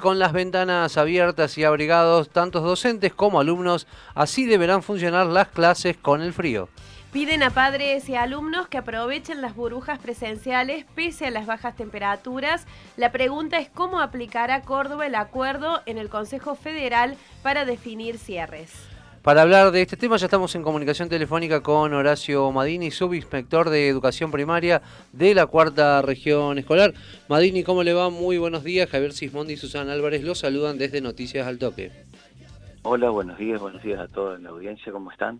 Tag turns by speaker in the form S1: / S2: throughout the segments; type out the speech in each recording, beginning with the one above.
S1: Con las ventanas abiertas y abrigados, tantos docentes como alumnos, así deberán funcionar las clases con el frío.
S2: Piden a padres y alumnos que aprovechen las burbujas presenciales pese a las bajas temperaturas. La pregunta es cómo aplicará Córdoba el acuerdo en el Consejo Federal para definir cierres.
S1: Para hablar de este tema ya estamos en comunicación telefónica con Horacio Madini, subinspector de Educación Primaria de la Cuarta Región Escolar. Madini, ¿cómo le va? Muy buenos días. Javier Sismondi y Susana Álvarez los saludan desde Noticias al Toque.
S3: Hola, buenos días, buenos días a toda la audiencia, ¿cómo están?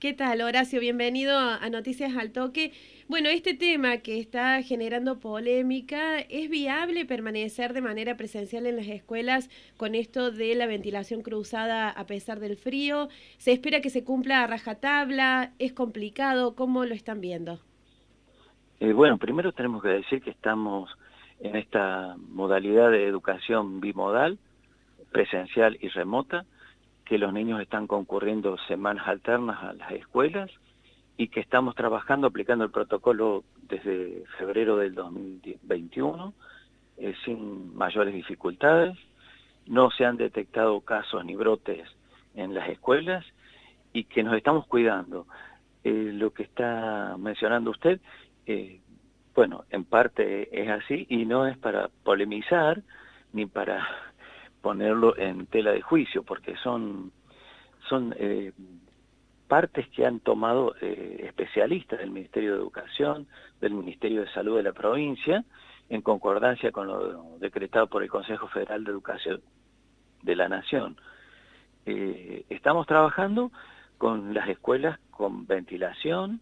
S2: ¿Qué tal, Horacio? Bienvenido a Noticias al Toque. Bueno, este tema que está generando polémica, ¿es viable permanecer de manera presencial en las escuelas con esto de la ventilación cruzada a pesar del frío? ¿Se espera que se cumpla a rajatabla? ¿Es complicado? ¿Cómo lo están viendo?
S3: Eh, bueno, primero tenemos que decir que estamos en esta modalidad de educación bimodal, presencial y remota, que los niños están concurriendo semanas alternas a las escuelas y que estamos trabajando aplicando el protocolo desde febrero del 2021 eh, sin mayores dificultades. No se han detectado casos ni brotes en las escuelas y que nos estamos cuidando. Eh, lo que está mencionando usted, eh, bueno, en parte es así y no es para polemizar ni para ponerlo en tela de juicio, porque son, son eh, partes que han tomado eh, especialistas del Ministerio de Educación, del Ministerio de Salud de la provincia, en concordancia con lo decretado por el Consejo Federal de Educación de la Nación. Eh, estamos trabajando con las escuelas con ventilación,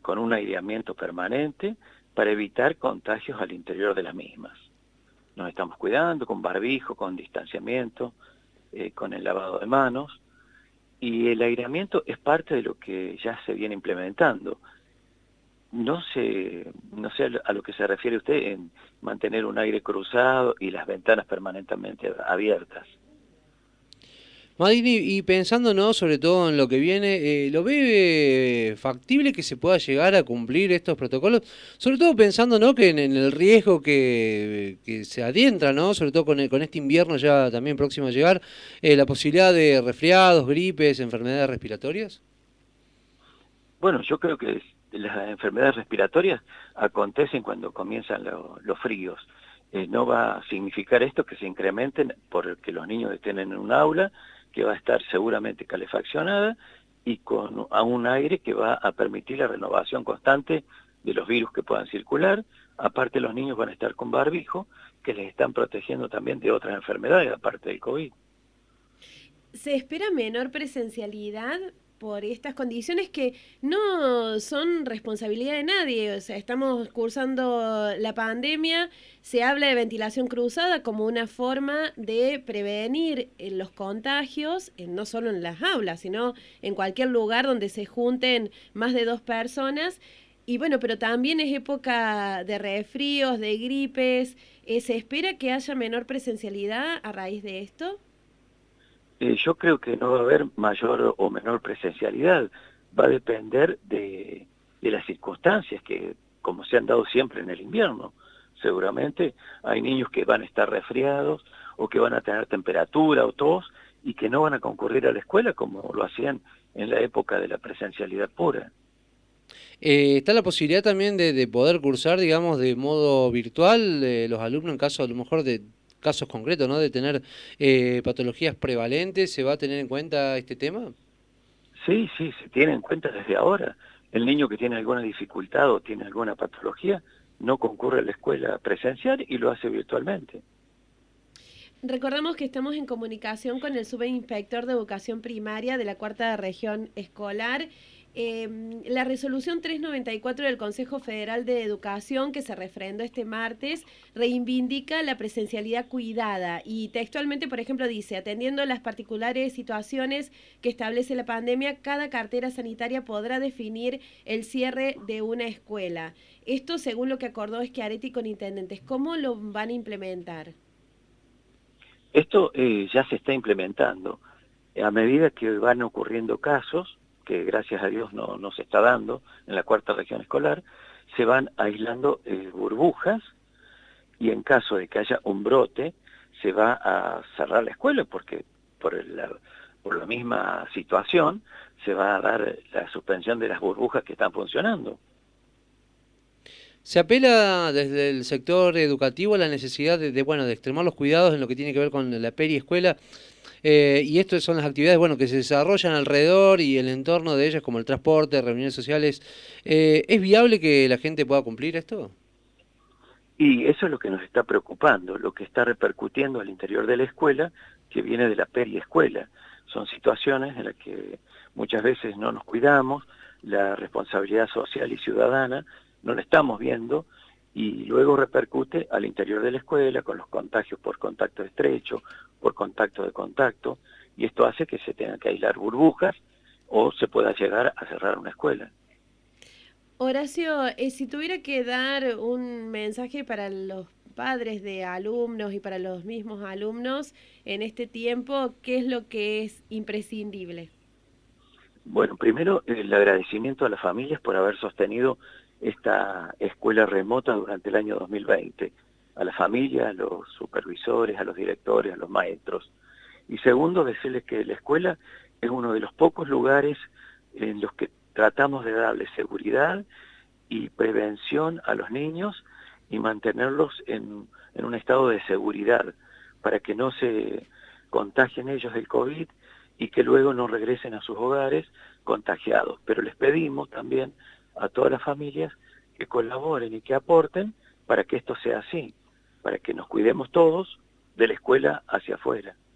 S3: con un aireamiento permanente, para evitar contagios al interior de las mismas nos estamos cuidando con barbijo, con distanciamiento, eh, con el lavado de manos, y el aireamiento es parte de lo que ya se viene implementando. No sé, no sé a lo que se refiere usted en mantener un aire cruzado y las ventanas permanentemente abiertas.
S1: Madini, y pensando ¿no? sobre todo en lo que viene, eh, ¿lo ve eh, factible que se pueda llegar a cumplir estos protocolos? Sobre todo pensando ¿no? que en, el riesgo que, se adentra, ¿no? sobre todo con, con este invierno ya también próximo a llegar, eh, la posibilidad de resfriados, gripes, enfermedades respiratorias.
S3: Bueno, yo creo que las enfermedades respiratorias acontecen cuando comienzan los fríos. no va a significar esto que se incrementen porque los niños estén en un aula que va a estar seguramente calefaccionada y con a un aire que va a permitir la renovación constante de los virus que puedan circular. Aparte los niños van a estar con barbijo, que les están protegiendo también de otras enfermedades, aparte del COVID.
S2: ¿Se espera menor presencialidad por estas condiciones que no son responsabilidad de nadie. O sea, estamos cursando la pandemia, se habla de ventilación cruzada como una forma de prevenir eh, los contagios, eh, no solo en las aulas, sino en cualquier lugar donde se junten más de dos personas. Y bueno, pero también es época de resfríos, de gripes. Eh, ¿Se espera que haya menor presencialidad a raíz de esto?
S3: Eh, yo creo que no va a haber mayor o menor presencialidad, va a depender de, las circunstancias que, como se han dado siempre en el invierno, seguramente hay niños que van a estar resfriados o que van a tener temperatura o tos y que no van a concurrir a la escuela como lo hacían en la época de la presencialidad pura.
S1: Eh, ¿Está la posibilidad también de, poder cursar, digamos, de modo virtual eh, los alumnos en caso a lo mejor de casos concretos, ¿no? De tener eh, patologías prevalentes, ¿se va a tener en cuenta este tema?
S3: Sí, sí, se tiene en cuenta desde ahora. El niño que tiene alguna dificultad o tiene alguna patología no concurre a la escuela presencial y lo hace virtualmente.
S2: Recordamos que estamos en comunicación con el subinspector de educación primaria de la cuarta región escolar Em, la resolución 394 del Consejo Federal de Educación, que se refrendó este martes, reivindica la presencialidad cuidada y textualmente, por ejemplo, dice, atendiendo las particulares situaciones que establece la pandemia, cada cartera sanitaria podrá definir el cierre de una escuela. Esto según lo que acordó Schiaretti con intendentes. ¿Cómo lo van a implementar?
S3: Esto eh, ya se está implementando. A medida que van ocurriendo casos, que gracias a Dios no, se está dando en la cuarta región escolar, se van aislando eh, burbujas y en caso de que haya un brote, se va a cerrar la escuela porque por, por la misma situación se va a dar la suspensión de las burbujas que están funcionando.
S1: Se apela desde el sector educativo a la necesidad de, bueno, de extremar los cuidados en lo que tiene que ver con la periescuela eh, y estas son las actividades bueno, que se desarrollan alrededor y el entorno de ellas, como el transporte, reuniones sociales. Eh, ¿Es viable que la gente pueda cumplir esto?
S3: Y eso es lo que nos está preocupando, lo que está repercutiendo al interior de la escuela, que viene de la periescuela. Son situaciones en las que muchas veces no nos cuidamos, la responsabilidad social y ciudadana no la estamos viendo y luego repercute al interior de la escuela con los contagios por contacto estrecho, por contacto de contacto, y esto hace que se tengan que aislar burbujas o se pueda llegar a cerrar una escuela.
S2: Horacio, eh, si tuviera que dar un mensaje para los padres de alumnos y para los mismos alumnos en este tiempo, ¿qué es lo que es imprescindible?
S3: Bueno, primero el agradecimiento a las familias por haber sostenido esta escuela remota durante el año 2020, a la familia, a los supervisores, a los directores, a los maestros. Y segundo, decirles que la escuela es uno de los pocos lugares en los que tratamos de darle seguridad y prevención a los niños y mantenerlos en, en un estado de seguridad para que no se contagien ellos del COVID y que luego no regresen a sus hogares contagiados. Pero les pedimos también a todas las familias que colaboren y que aporten para que esto sea así, para que nos cuidemos todos de la escuela hacia afuera.